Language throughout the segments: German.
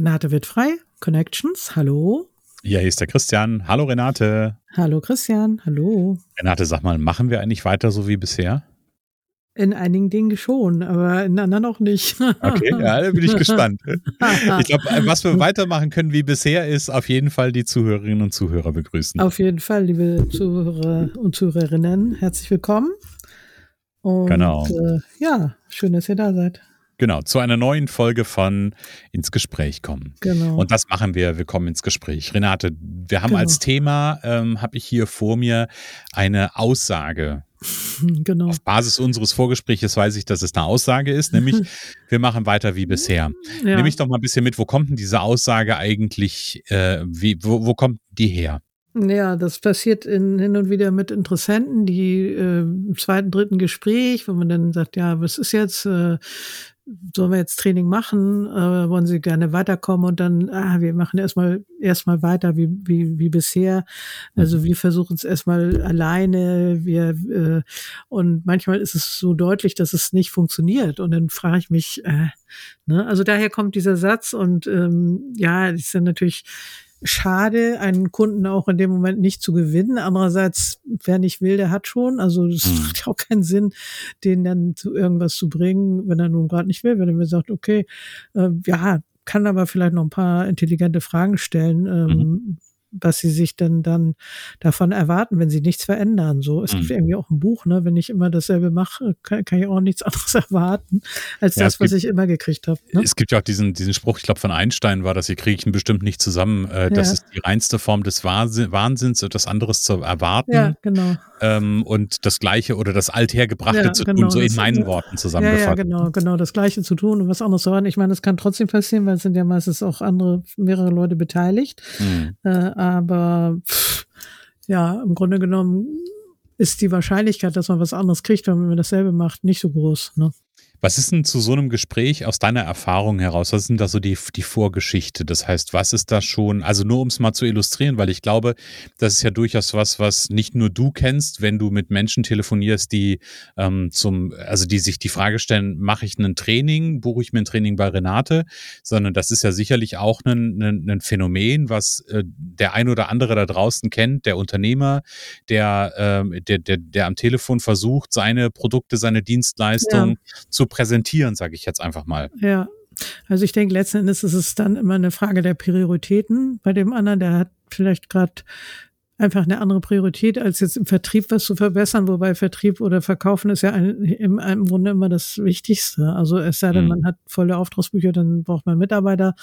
Renate wird frei. Connections, hallo. Ja, hier ist der Christian. Hallo Renate. Hallo Christian, hallo. Renate, sag mal, machen wir eigentlich weiter so wie bisher? In einigen Dingen schon, aber in anderen auch nicht. Okay, ja, da bin ich gespannt. Ich glaube, was wir weitermachen können wie bisher, ist auf jeden Fall die Zuhörerinnen und Zuhörer begrüßen. Auf jeden Fall, liebe Zuhörer und Zuhörerinnen, herzlich willkommen. Und, genau. Äh, ja, schön, dass ihr da seid. Genau, zu einer neuen Folge von Ins Gespräch kommen. Genau. Und das machen wir, wir kommen ins Gespräch. Renate, wir haben Genau. als Thema, ähm, habe ich hier vor mir eine Aussage. Genau. Auf Basis unseres Vorgespräches weiß ich, dass es eine Aussage ist, nämlich wir machen weiter wie bisher. Ja. Nehme ich doch mal ein bisschen mit, wo kommt denn diese Aussage eigentlich, äh, wie, wo, wo kommt die her? Ja, das passiert in, hin und wieder mit Interessenten, die äh, im zweiten, dritten Gespräch, wo man dann sagt, ja, was ist jetzt, äh, sollen wir jetzt Training machen, äh, wollen Sie gerne weiterkommen und dann, ah, wir machen erstmal erstmal weiter wie, wie, wie bisher. Also wir versuchen es erstmal alleine, wir äh, und manchmal ist es so deutlich, dass es nicht funktioniert. Und dann frage ich mich, äh, ne? also daher kommt dieser Satz und ähm, ja, ist dann natürlich schade, einen Kunden auch in dem Moment nicht zu gewinnen. Andererseits, wer nicht will, der hat schon. Also es Mhm. macht ja auch keinen Sinn, den dann zu irgendwas zu bringen, wenn er nun gerade nicht will. Wenn er mir sagt, okay, äh, ja, kann aber vielleicht noch ein paar intelligente Fragen stellen, ähm, was sie sich denn dann davon erwarten, wenn sie nichts verändern. So, es gibt Mhm. irgendwie auch ein Buch, ne, wenn ich immer dasselbe mache, kann, kann ich auch nichts anderes erwarten als Ja, das, es was gibt- ich immer gekriegt habe. Ne? Es gibt ja auch diesen, diesen Spruch, ich glaube von Einstein war das, hier kriege ich ihn bestimmt nicht zusammen. Äh, Das Ja. ist die reinste Form des Wahnsinn, Wahnsinns, etwas anderes zu erwarten Ja, genau. ähm, und das Gleiche oder das Althergebrachte Ja, zu genau, tun, so in das- meinen Worten Ja, ja, zusammengefasst. genau, genau, das Gleiche zu tun und was anderes zu hören. Ich meine, das kann trotzdem passieren, weil es sind ja meistens auch andere, mehrere Leute beteiligt. Mhm. Äh, aber pff, ja, im Grunde genommen ist die Wahrscheinlichkeit, dass man was anderes kriegt, wenn man dasselbe macht, nicht so groß. Ne? Was ist denn zu so einem Gespräch aus deiner Erfahrung heraus? Was ist denn da so die, die Vorgeschichte? Das heißt, was ist da schon, also nur um es mal zu illustrieren, weil ich glaube, das ist ja durchaus was, was nicht nur du kennst, wenn du mit Menschen telefonierst, die ähm, zum, also die sich die Frage stellen, mache ich ein Training, buche ich mir ein Training bei Renate, sondern das ist ja sicherlich auch ein, ein, ein Phänomen, was äh, der ein oder andere da draußen kennt, der Unternehmer, der, ähm, der, der, der am Telefon versucht, seine Produkte, seine Dienstleistungen zu präsentieren, sage ich jetzt einfach mal. Ja. Also ich denke, letzten Endes ist es dann immer eine Frage der Prioritäten. Bei dem anderen, der hat vielleicht gerade einfach eine andere Priorität, als jetzt im Vertrieb was zu verbessern, wobei Vertrieb oder Verkaufen ist ja ein, im, im Grunde immer das Wichtigste. Also es sei denn, Mhm. man hat volle Auftragsbücher, dann braucht man Mitarbeiter.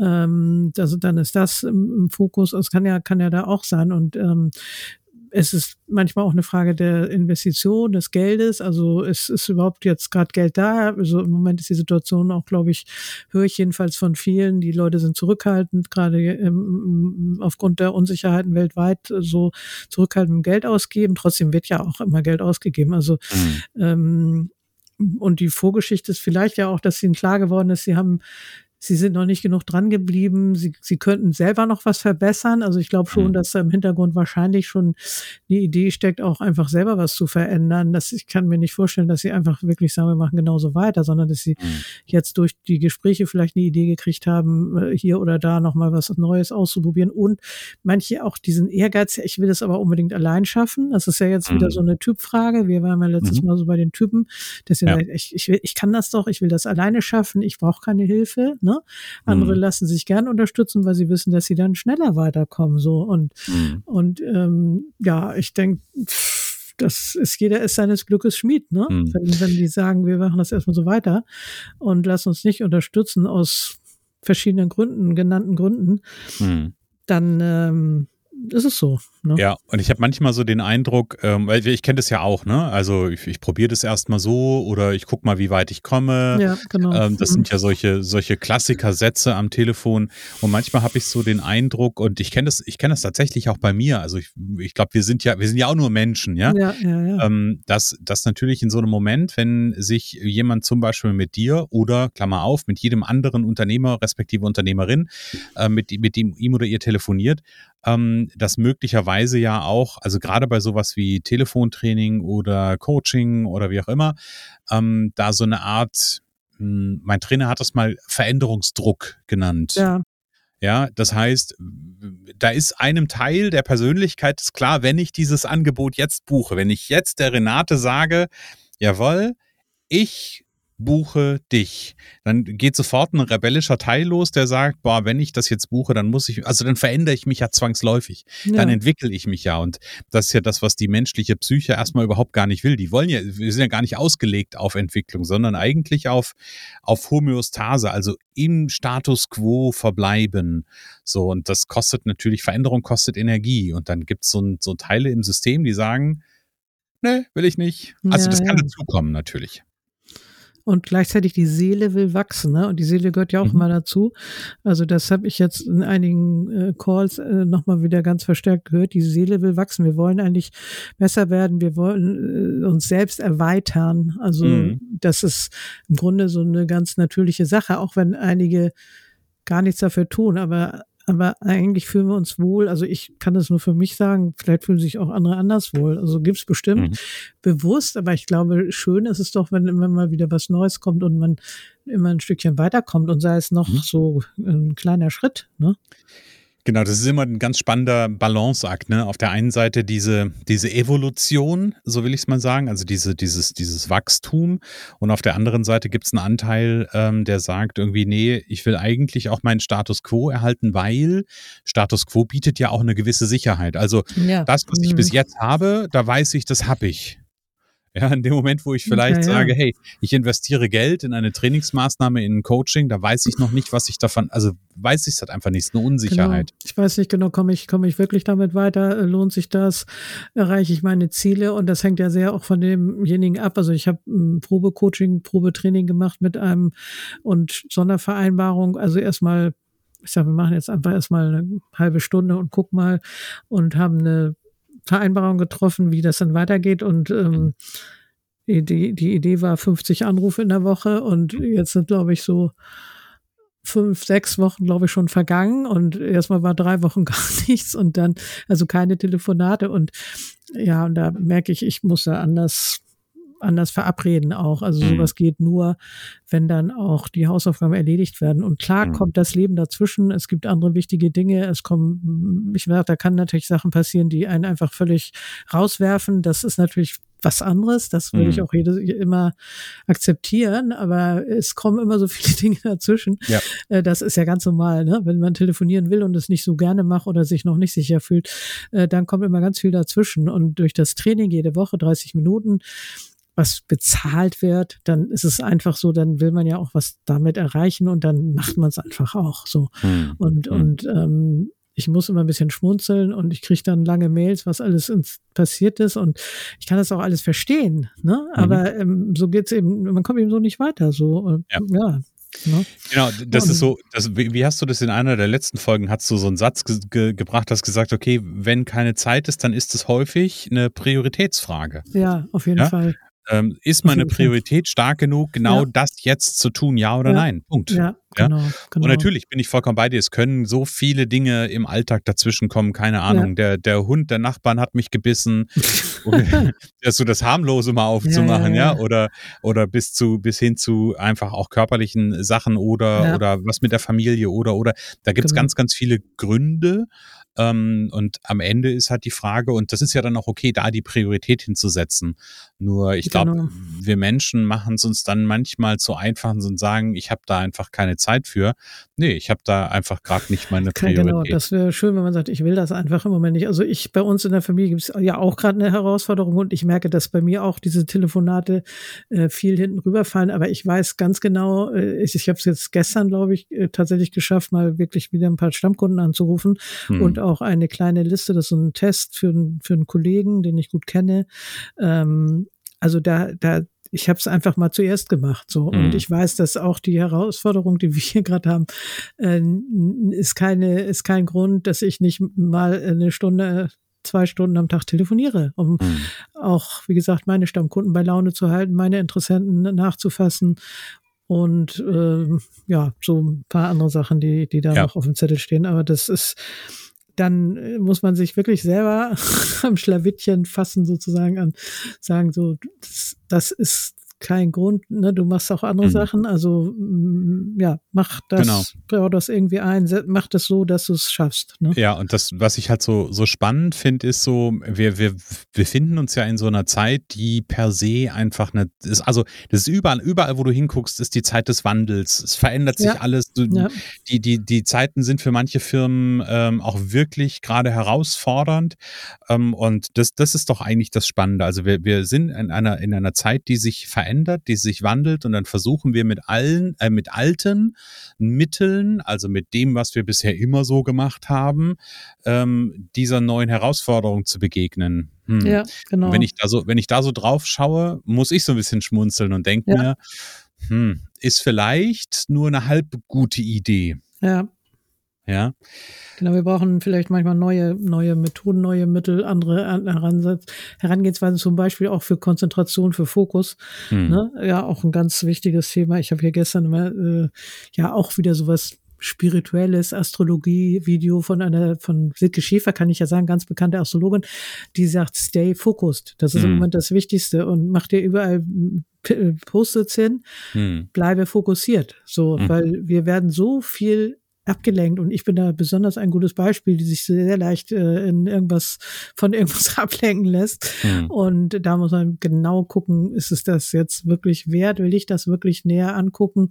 Ähm, also dann ist das im, im Fokus. Es kann ja, kann ja da auch sein. Und ähm, es ist manchmal auch eine Frage der Investition, des Geldes. Also es ist überhaupt jetzt gerade Geld da. Also im Moment ist die Situation auch, glaube ich, höre ich jedenfalls von vielen. Die Leute sind zurückhaltend, gerade ähm, aufgrund der Unsicherheiten weltweit so zurückhaltend Geld ausgeben. Trotzdem wird ja auch immer Geld ausgegeben. Also ähm, und die Vorgeschichte ist vielleicht ja auch, dass ihnen klar geworden ist, sie haben Sie sind noch nicht genug dran geblieben. Sie, sie könnten selber noch was verbessern. Also ich glaube schon, Mhm. dass da im Hintergrund wahrscheinlich schon die Idee steckt, auch einfach selber was zu verändern. Das, ich kann mir nicht vorstellen, dass sie einfach wirklich sagen, wir machen genauso weiter, sondern dass sie Mhm. jetzt durch die Gespräche vielleicht eine Idee gekriegt haben, äh, hier oder da nochmal was Neues auszuprobieren. Und manche auch diesen Ehrgeiz, ich will das aber unbedingt allein schaffen. Das ist ja jetzt wieder Mhm. so eine Typfrage. Wir waren ja letztes Mhm. Mal so bei den Typen, dass sie Ja. sagt, ich, ich, will, ich kann das doch, ich will das alleine schaffen, ich brauche keine Hilfe. Ne? Andere mhm. lassen sich gern unterstützen, weil sie wissen, dass sie dann schneller weiterkommen. So und mhm. und ähm, ja, ich denke, das ist jeder ist seines Glückes Schmied, ne? Mhm. Wenn, wenn die sagen, wir machen das erstmal so weiter und lassen uns nicht unterstützen aus verschiedenen Gründen, genannten Gründen, mhm. dann ähm, ist es so. Ne? Ja, und ich habe manchmal so den Eindruck, ähm, weil ich kenne das ja auch, ne? Also ich, ich probiere das erstmal so oder ich gucke mal, wie weit ich komme. Ja, genau. Ähm, das mhm. sind ja solche, solche Klassiker-Sätze am Telefon. Und manchmal habe ich so den Eindruck, und ich kenne das, ich kenne das tatsächlich auch bei mir. Also ich, ich glaube, wir sind ja, wir sind ja auch nur Menschen, ja. ja, ja, ja. Ähm, dass, dass natürlich in so einem Moment, wenn sich jemand zum Beispiel mit dir oder, Klammer auf, mit jedem anderen Unternehmer, respektive Unternehmerin, äh, mit, mit dem ihm oder ihr telefoniert, ähm, dass möglicherweise ja auch, also gerade bei sowas wie Telefontraining oder Coaching oder wie auch immer, ähm, da so eine Art, mh, hm, mein Trainer hat das mal Veränderungsdruck genannt. Ja. Ja, das heißt, da ist einem Teil der Persönlichkeit ist klar, wenn ich dieses Angebot jetzt buche, wenn ich jetzt der Renate sage, jawohl, ich buche dich. Dann geht sofort ein rebellischer Teil los, der sagt, boah, wenn ich das jetzt buche, dann muss ich, also dann verändere ich mich ja zwangsläufig. Ja. Dann entwickle ich mich ja. Und das ist ja das, was die menschliche Psyche erstmal überhaupt gar nicht will. Die wollen ja, wir sind ja gar nicht ausgelegt auf Entwicklung, sondern eigentlich auf, auf Homöostase, also im Status quo verbleiben. So, und das kostet natürlich, Veränderung kostet Energie. Und dann gibt es so, so Teile im System, die sagen, ne, will ich nicht. Also ja, das kann ja. dazukommen natürlich und gleichzeitig die Seele will wachsen. Ne? Und die Seele gehört ja auch mhm. mal dazu. Also das habe ich jetzt in einigen äh, Calls äh, nochmal wieder ganz verstärkt gehört. Die Seele will wachsen. Wir wollen eigentlich besser werden. Wir wollen äh, uns selbst erweitern. Also mhm. das ist im Grunde so eine ganz natürliche Sache, auch wenn einige gar nichts dafür tun. Aber aber eigentlich fühlen wir uns wohl. Also ich kann das nur für mich sagen, vielleicht fühlen sich auch andere anders wohl. Also gibt's bestimmt mhm. bewusst, aber ich glaube, schön ist es doch, wenn immer mal wieder was Neues kommt und man immer ein Stückchen weiterkommt und sei es noch mhm. so ein kleiner Schritt. Ne? Genau, das ist immer ein ganz spannender Balanceakt. Ne? Auf der einen Seite diese, diese Evolution, so will ich es mal sagen, also diese, dieses, dieses Wachstum. Und auf der anderen Seite gibt es einen Anteil, ähm, der sagt irgendwie, nee, ich will eigentlich auch meinen Status quo erhalten, weil Status quo bietet ja auch eine gewisse Sicherheit. Also ja. das, was ich mhm. bis jetzt habe, da weiß ich, das habe ich. Ja, in dem Moment, wo ich vielleicht ja, ja. sage, hey, ich investiere Geld in eine Trainingsmaßnahme, in ein Coaching, da weiß ich noch nicht, was ich davon, also weiß ich es halt einfach nicht, es ist eine Unsicherheit. Genau. Ich weiß nicht genau, komme ich, komme ich wirklich damit weiter, äh, lohnt sich das, erreiche ich meine Ziele und das hängt ja sehr auch von demjenigen ab. Also ich habe ein Probecoaching, Probetraining gemacht mit einem und Sondervereinbarung, also erstmal ich sage, wir machen jetzt einfach erstmal eine halbe Stunde und guck mal und haben eine Vereinbarung getroffen, wie das dann weitergeht. Und ähm, die, die Idee war 50 Anrufe in der Woche und jetzt sind, glaube ich, so fünf, sechs Wochen, glaube ich, schon vergangen. Und erstmal war drei Wochen gar nichts und dann, also keine Telefonate. Und ja, und da merke ich, ich muss da anders anders verabreden auch. Also mhm. sowas geht nur, wenn dann auch die Hausaufgaben erledigt werden. Und klar mhm. kommt das Leben dazwischen. Es gibt andere wichtige Dinge. Es kommen, ich sage, da kann natürlich Sachen passieren, die einen einfach völlig rauswerfen. Das ist natürlich was anderes. Das würde mhm. ich auch jede, immer akzeptieren. Aber es kommen immer so viele Dinge dazwischen. Ja. Äh, das ist ja ganz normal, ne? Wenn man telefonieren will und es nicht so gerne macht oder sich noch nicht sicher fühlt, äh, dann kommt immer ganz viel dazwischen. Und durch das Training jede Woche 30 Minuten was bezahlt wird, dann ist es einfach so, dann will man ja auch was damit erreichen und dann macht man es einfach auch so. Hm. Und, hm. und ähm, ich muss immer ein bisschen schmunzeln und ich kriege dann lange Mails, was alles passiert ist und ich kann das auch alles verstehen, ne? Mhm. Aber ähm, so geht's eben, man kommt eben so nicht weiter. So ja. ja. Ne? Genau, das ist so, das, wie, wie, hast du das in einer der letzten Folgen, hast du so einen Satz ge ge gebracht, hast gesagt, okay, wenn keine Zeit ist, dann ist es häufig eine Prioritätsfrage. Ja, auf jeden ja? Fall. Ähm, ist meine Priorität stark genug, genau ja. das jetzt zu tun, ja oder ja. nein? Punkt. Ja, genau, genau. Und natürlich bin ich vollkommen bei dir. Es können so viele Dinge im Alltag dazwischen kommen, keine Ahnung. Der, der Hund der Nachbarn hat mich gebissen. so das harmlose mal aufzumachen, ja, Oder, oder bis zu, bis hin zu einfach auch körperlichen Sachen oder, oder was mit der Familie oder, oder. Da gibt es genau. ganz, ganz viele Gründe. Ähm, und am Ende ist halt die Frage, und das ist ja dann auch okay, da die Priorität hinzusetzen. Nur ich glaube, genau. wir Menschen machen es uns dann manchmal zu einfach und sagen, ich habe da einfach keine Zeit für. Nee, ich habe da einfach gerade nicht meine genau, Priorität. Genau, das wäre schön, wenn man sagt, ich will das einfach im Moment nicht. Also ich, bei uns in der Familie gibt es ja auch gerade eine Herausforderung und ich merke, dass bei mir auch diese Telefonate äh, viel hinten rüberfallen. Aber ich weiß ganz genau, äh, ich, ich habe es jetzt gestern, glaube ich, äh, tatsächlich geschafft, mal wirklich wieder ein paar Stammkunden anzurufen hm. und auch eine kleine Liste, das ist ein Test für, für einen Kollegen, den ich gut kenne. Ähm, also da, da ich habe es einfach mal zuerst gemacht so mhm. und ich weiß, dass auch die Herausforderung, die wir hier gerade haben, äh, ist keine ist kein Grund, dass ich nicht mal eine Stunde zwei Stunden am Tag telefoniere, um mhm. auch, wie gesagt, meine Stammkunden bei Laune zu halten, meine Interessenten nachzufassen und äh, ja, so ein paar andere Sachen, die, die da ja. noch auf dem Zettel stehen. Aber das ist, dann äh, muss man sich wirklich selber am Schlawittchen fassen, sozusagen an, sagen so, das, das ist kein Grund, ne? Du machst auch andere mhm. Sachen. Also mm, ja, mach das, genau. bau das irgendwie ein, mach das so, dass du es schaffst. Ne? Ja, und das, was ich halt so, so spannend finde, ist so, wir, wir befinden uns ja in so einer Zeit, die per se einfach eine, ist, also das ist überall, überall, wo du hinguckst, ist die Zeit des Wandels. Es verändert sich ja. alles. Du, ja. die, die, die Zeiten sind für manche Firmen ähm, auch wirklich gerade herausfordernd. Ähm, und das, das ist doch eigentlich das Spannende. Also wir, wir sind in einer, in einer Zeit, die sich verändert verändert, die sich wandelt und dann versuchen wir mit allen, äh, mit alten Mitteln, also mit dem, was wir bisher immer so gemacht haben, ähm, dieser neuen Herausforderung zu begegnen. Hm. Ja, genau. wenn ich da so, wenn ich da so drauf schaue, muss ich so ein bisschen schmunzeln und denke ja. mir, hm, ist vielleicht nur eine halb gute Idee. Ja. Ja. Genau, wir brauchen vielleicht manchmal neue, neue Methoden, neue Mittel, andere Herangehensweisen, zum Beispiel auch für Konzentration, für Fokus. Hm. Ne? Ja, auch ein ganz wichtiges Thema. Ich habe hier gestern immer äh, ja auch wieder sowas spirituelles Astrologie-Video von einer, von Silke Schäfer, kann ich ja sagen, ganz bekannte Astrologin, die sagt, stay focused. Das ist hm. im Moment das Wichtigste und mach dir überall Post-its hin, hm. bleibe fokussiert. So, hm. weil wir werden so viel abgelenkt und ich bin da besonders ein gutes Beispiel, die sich sehr leicht äh, in irgendwas von irgendwas ablenken lässt mhm. und da muss man genau gucken, ist es das jetzt wirklich wert, will ich das wirklich näher angucken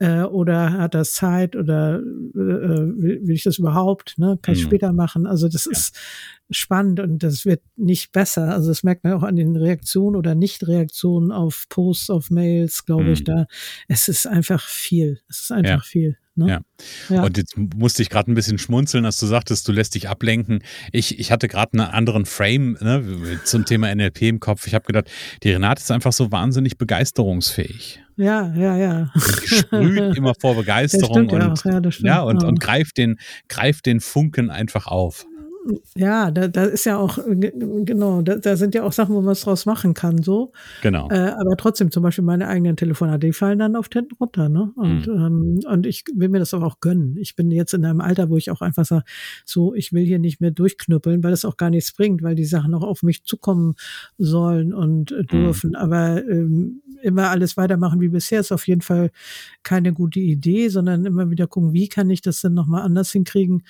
äh, oder hat das Zeit oder äh, will, will ich das überhaupt, ne? kann ich mhm. später machen, also das ja. ist spannend und das wird nicht besser. Also das merkt man auch an den Reaktionen oder Nicht-Reaktionen auf Posts, auf Mails, glaube mhm. ich, da. Es ist einfach viel. Es ist einfach ja. viel. Ne? Ja. ja. Und jetzt musste ich gerade ein bisschen schmunzeln, als du sagtest, du lässt dich ablenken. Ich, ich hatte gerade einen anderen Frame ne, zum Thema NLP im Kopf. Ich habe gedacht, die Renate ist einfach so wahnsinnig begeisterungsfähig. Ja, ja, ja. Sprüht immer vor Begeisterung und, ja, ja, und, und greift, den, greift den Funken einfach auf. Ja, da, da ist ja auch, genau, da, da sind ja auch Sachen, wo man es draus machen kann, so. Genau. Äh, aber trotzdem, zum Beispiel meine eigenen Telefonate, die fallen dann auf hinten runter, ne? Und, mhm. ähm, und ich will mir das aber auch gönnen. Ich bin jetzt in einem Alter, wo ich auch einfach sage, so, ich will hier nicht mehr durchknüppeln, weil das auch gar nichts bringt, weil die Sachen auch auf mich zukommen sollen und äh, dürfen. Mhm. Aber ähm, immer alles weitermachen wie bisher ist auf jeden Fall keine gute Idee, sondern immer wieder gucken, wie kann ich das denn nochmal anders hinkriegen,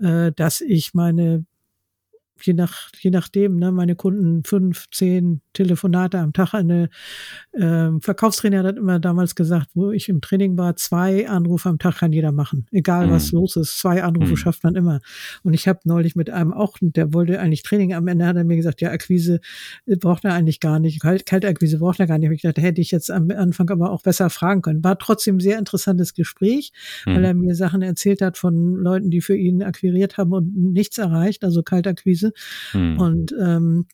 äh, dass ich meine je nach, je nachdem, ne, meine Kunden fünf, zehn Telefonate am Tag. Eine äh, Verkaufstrainer hat immer damals gesagt, wo ich im Training war, zwei Anrufe am Tag kann jeder machen. Egal mhm. was los ist, zwei Anrufe mhm. schafft man immer. Und ich habe neulich mit einem auch, der wollte eigentlich Training, am Ende hat er mir gesagt, ja, Akquise äh, braucht er eigentlich gar nicht, Kalt, Kaltakquise braucht er gar nicht. Ich dachte, hätte ich jetzt am Anfang aber auch besser fragen können. War trotzdem ein sehr interessantes Gespräch, mhm. weil er mir Sachen erzählt hat von Leuten, die für ihn akquiriert haben und nichts erreicht, also Kaltakquise. Mhm. Und ähm,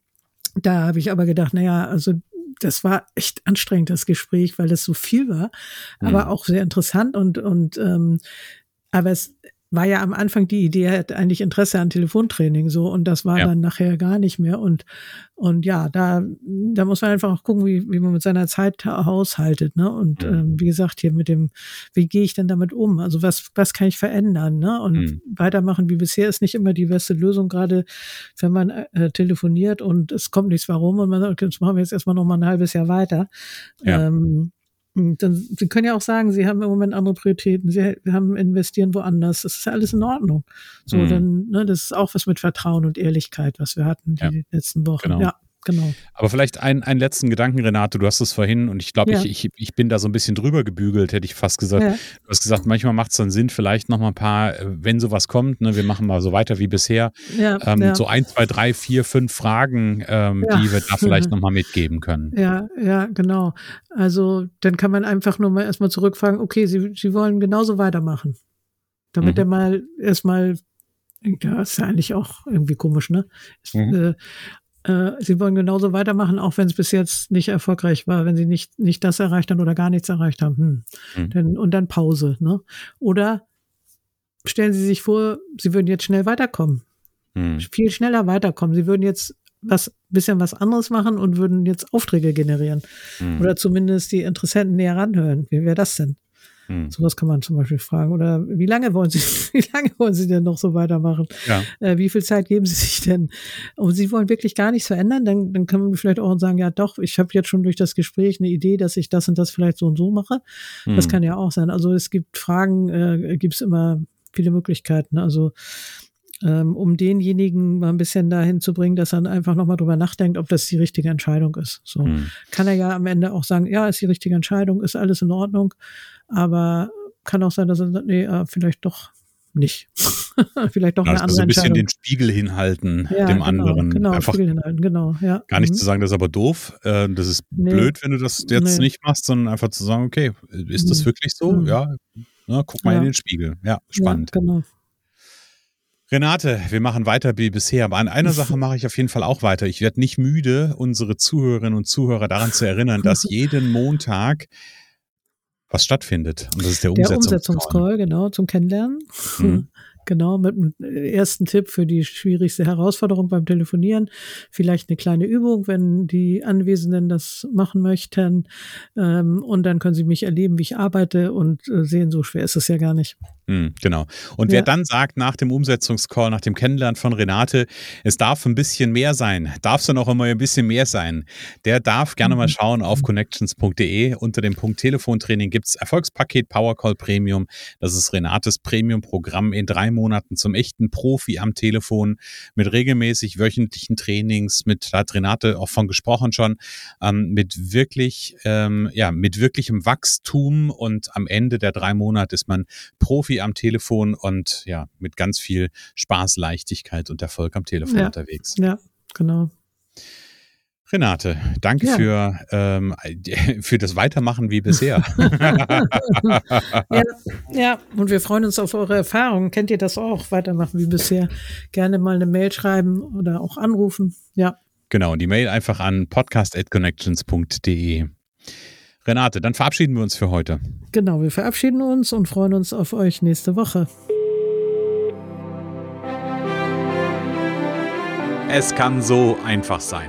da habe ich aber gedacht, naja, also das war echt anstrengend, das Gespräch, weil es so viel war, aber auch sehr interessant und, und ähm, aber es, war ja am Anfang die Idee, er hat eigentlich Interesse an Telefontraining so und das war ja. dann nachher gar nicht mehr und und ja, da da muss man einfach auch gucken, wie, wie man mit seiner Zeit haushaltet, ne? Und mhm. ähm, wie gesagt hier mit dem, wie gehe ich denn damit um? Also was was kann ich verändern, ne? Und mhm. weitermachen wie bisher ist nicht immer die beste Lösung, gerade wenn man äh, telefoniert und es kommt nichts warum und man sagt, jetzt machen wir jetzt erstmal noch mal ein halbes Jahr weiter. Ja. Ähm, dann, Sie können ja auch sagen, Sie haben im Moment andere Prioritäten, Sie haben investieren woanders. Das ist ja alles in Ordnung. So, mhm. dann, ne, das ist auch was mit Vertrauen und Ehrlichkeit, was wir hatten die ja. letzten Wochen. Genau. Ja. Genau. Aber vielleicht ein, einen letzten Gedanken, Renate. Du hast es vorhin und ich glaube, ja. ich, ich, ich bin da so ein bisschen drüber gebügelt, hätte ich fast gesagt. Ja. Du hast gesagt, manchmal macht es dann Sinn, vielleicht noch mal ein paar, äh, wenn sowas kommt, ne, wir machen mal so weiter wie bisher, ja, ähm, so ein, zwei, drei, vier, fünf Fragen, ähm, die wir da vielleicht noch mal mitgeben können. Ja, ja, genau. Also dann kann man einfach nur mal erstmal zurückfragen, okay, Sie, Sie wollen genauso weitermachen. Damit mhm. er mal erstmal ja, ist ja eigentlich auch irgendwie komisch, ne? Mhm. Äh, sie wollen genauso weitermachen, auch wenn es bis jetzt nicht erfolgreich war, wenn sie nicht, nicht das erreicht haben oder gar nichts erreicht haben. Hm. Mhm. Dann, und dann Pause. Ne? Oder stellen Sie sich vor, Sie würden jetzt schnell weiterkommen. Mhm. Viel schneller weiterkommen. Sie würden jetzt was bisschen was anderes machen und würden jetzt Aufträge generieren. Mhm. Oder zumindest die Interessenten näher ranhören. Wie wäre das denn? Hm. Sowas kann man zum Beispiel fragen. Oder wie lange wollen Sie, wie lange wollen Sie denn noch so weitermachen? Ja. Äh, wie viel Zeit geben Sie sich denn? Und Sie wollen wirklich gar nichts verändern, dann, dann kann man vielleicht auch sagen, ja doch, ich habe jetzt schon durch das Gespräch eine Idee, dass ich das und das vielleicht so und so mache. Hm. Das kann ja auch sein. Also es gibt Fragen, äh, gibt es immer viele Möglichkeiten. Also ähm, um denjenigen mal ein bisschen dahin zu bringen, dass er einfach nochmal drüber nachdenkt, ob das die richtige Entscheidung ist. So hm. kann er ja am Ende auch sagen, ja, ist die richtige Entscheidung, ist alles in Ordnung. Aber kann auch sein, dass er sagt, nee, äh, vielleicht doch nicht. vielleicht doch ja, eine andere also ein bisschen den Spiegel hinhalten ja, dem genau, anderen. Genau, Einfach Spiegel hinhalten, genau, ja. Gar nicht mhm. zu sagen, das ist aber doof, äh, das ist nee. blöd, wenn du das jetzt nee. nicht machst, sondern einfach zu sagen, okay, ist das mhm. wirklich so? Mhm. Ja, na, guck mal ja. in den Spiegel. Ja, spannend. Genau. Renate, wir machen weiter wie bisher, aber an einer Sache mache ich auf jeden Fall auch weiter. Ich werde nicht müde, unsere Zuhörerinnen und Zuhörer daran zu erinnern, dass jeden Montag was stattfindet. Und das ist der, der Umsetzungscall. genau, zum Kennenlernen. Mhm. Genau, mit dem ersten Tipp für die schwierigste Herausforderung beim Telefonieren. Vielleicht eine kleine Übung, wenn die Anwesenden das machen möchten. Ähm, und dann können sie mich erleben, wie ich arbeite und äh, sehen, so schwer ist es ja gar nicht. Mhm, genau. Und ja. wer dann sagt, nach dem Umsetzungscall, nach dem Kennenlernen von Renate, es darf ein bisschen mehr sein, darf es dann auch immer ein bisschen mehr sein, der darf gerne mhm. mal schauen auf connections.de. Unter dem Punkt Telefontraining gibt es Erfolgspaket Powercall Premium. Das ist Renates Premium-Programm in drei Monaten zum echten Profi am Telefon mit regelmäßig wöchentlichen Trainings, mit, da hat Renate auch von gesprochen schon, ähm, mit wirklich, ähm, ja, mit wirklichem Wachstum und am Ende der drei Monate ist man Profi am Telefon und ja, mit ganz viel Spaß, Leichtigkeit und Erfolg am Telefon ja, unterwegs. Ja, genau. Renate, danke ja. für, ähm, für das Weitermachen wie bisher. ja, ja, und wir freuen uns auf eure Erfahrungen. Kennt ihr das auch? Weitermachen wie bisher. Gerne mal eine Mail schreiben oder auch anrufen. Ja. Genau, die Mail einfach an podcast.connections.de. Renate, dann verabschieden wir uns für heute. Genau, wir verabschieden uns und freuen uns auf euch nächste Woche. Es kann so einfach sein.